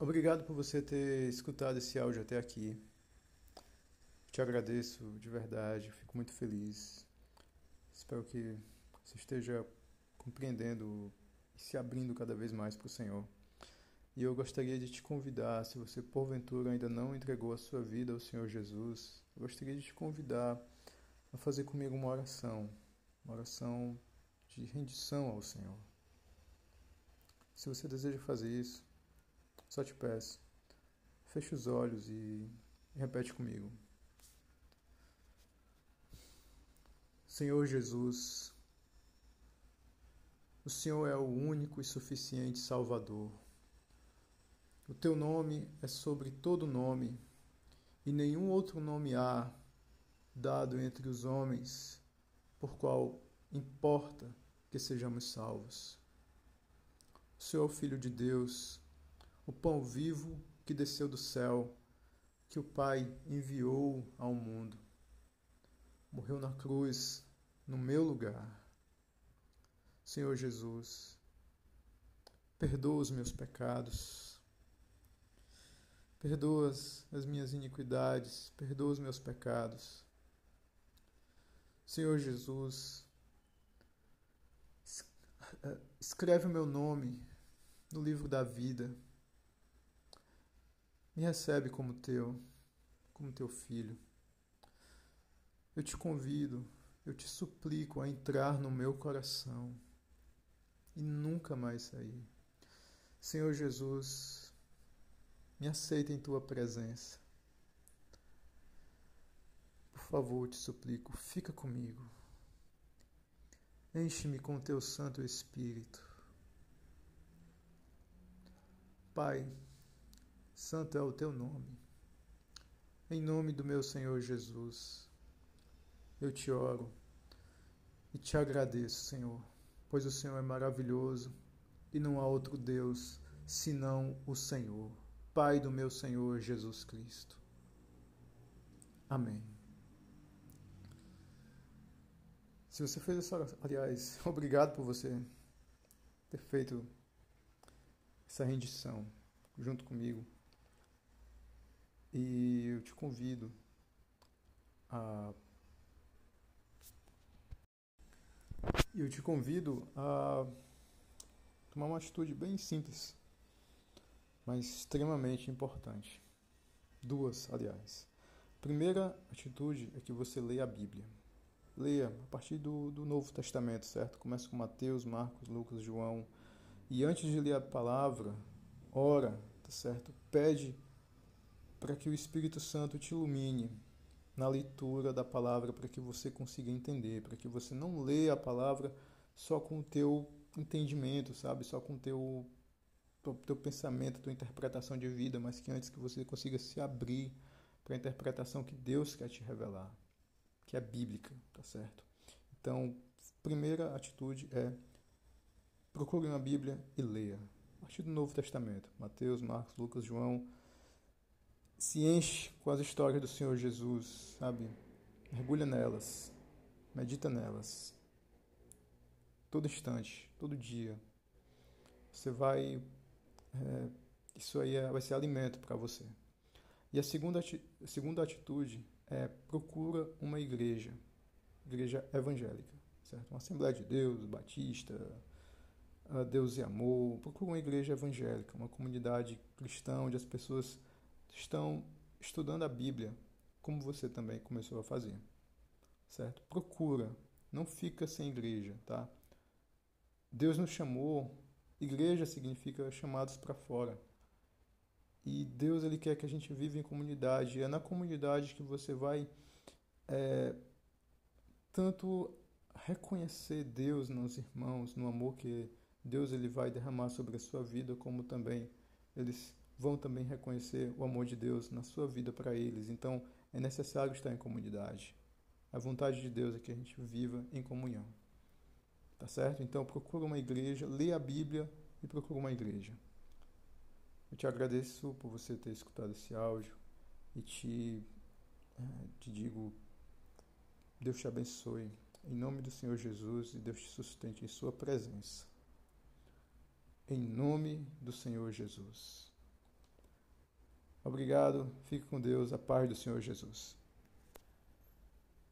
Obrigado por você ter escutado esse áudio até aqui. Te agradeço de verdade, fico muito feliz. Espero que você esteja compreendendo e se abrindo cada vez mais para o Senhor. E eu gostaria de te convidar, se você porventura ainda não entregou a sua vida ao Senhor Jesus, eu gostaria de te convidar a fazer comigo uma oração, uma oração de rendição ao Senhor. Se você deseja fazer isso, só te peço, feche os olhos e repete comigo. Senhor Jesus, o Senhor é o único e suficiente Salvador. O teu nome é sobre todo nome, e nenhum outro nome há dado entre os homens por qual importa que sejamos salvos. O Senhor é o Filho de Deus, o pão vivo que desceu do céu, que o Pai enviou ao mundo. Morreu na cruz, no meu lugar. Senhor Jesus, perdoa os meus pecados, perdoa as minhas iniquidades, perdoa os meus pecados. Senhor Jesus, escreve o meu nome no livro da vida me recebe como teu, como teu filho. Eu te convido, eu te suplico a entrar no meu coração e nunca mais sair. Senhor Jesus, me aceita em tua presença. Por favor, te suplico, fica comigo. Enche-me com teu Santo Espírito. Pai, santo é o teu nome. Em nome do meu Senhor Jesus, eu te oro e te agradeço, Senhor, pois o Senhor é maravilhoso e não há outro Deus senão o Senhor, Pai do meu Senhor Jesus Cristo. Amém. Se você fez essa, aliás, obrigado por você ter feito essa rendição junto comigo. E eu te convido a eu te convido a tomar uma atitude bem simples, mas extremamente importante. Duas, aliás. A primeira atitude é que você leia a Bíblia. Leia a partir do, do Novo Testamento, certo? Começa com Mateus, Marcos, Lucas, João. E antes de ler a palavra, ora, tá certo? Pede para que o Espírito Santo te ilumine na leitura da palavra, para que você consiga entender, para que você não leia a palavra só com o teu entendimento, sabe? Só com o teu, teu, pensamento, tua interpretação de vida, mas que antes que você consiga se abrir para a interpretação que Deus quer te revelar, que é bíblica, tá certo? Então, primeira atitude é procure uma Bíblia e leia. A partir do Novo Testamento, Mateus, Marcos, Lucas, João, se enche com as histórias do Senhor Jesus, sabe? Mergulha nelas, medita nelas. Todo instante, todo dia. Você vai. É, isso aí é, vai ser alimento para você. E a segunda, a segunda atitude é procura uma igreja, igreja evangélica, certo? Uma Assembleia de Deus, Batista, Deus e Amor. Procura uma igreja evangélica, uma comunidade cristã onde as pessoas estão estudando a Bíblia, como você também começou a fazer. Certo? Procura, não fica sem igreja, tá? Deus nos chamou, igreja significa chamados para fora. E Deus ele quer que a gente viva em comunidade. É na comunidade que você vai é, tanto reconhecer Deus nos irmãos, no amor que Deus ele vai derramar sobre a sua vida, como também eles vão também reconhecer o amor de Deus na sua vida para eles. Então, é necessário estar em comunidade. A vontade de Deus é que a gente viva em comunhão. Tá certo? Então, procura uma igreja, lê a Bíblia e procura uma igreja. Eu te agradeço por você ter escutado esse áudio e te, é, te digo: Deus te abençoe. Em nome do Senhor Jesus e Deus te sustente em Sua presença. Em nome do Senhor Jesus. Obrigado, fique com Deus, a paz do Senhor Jesus.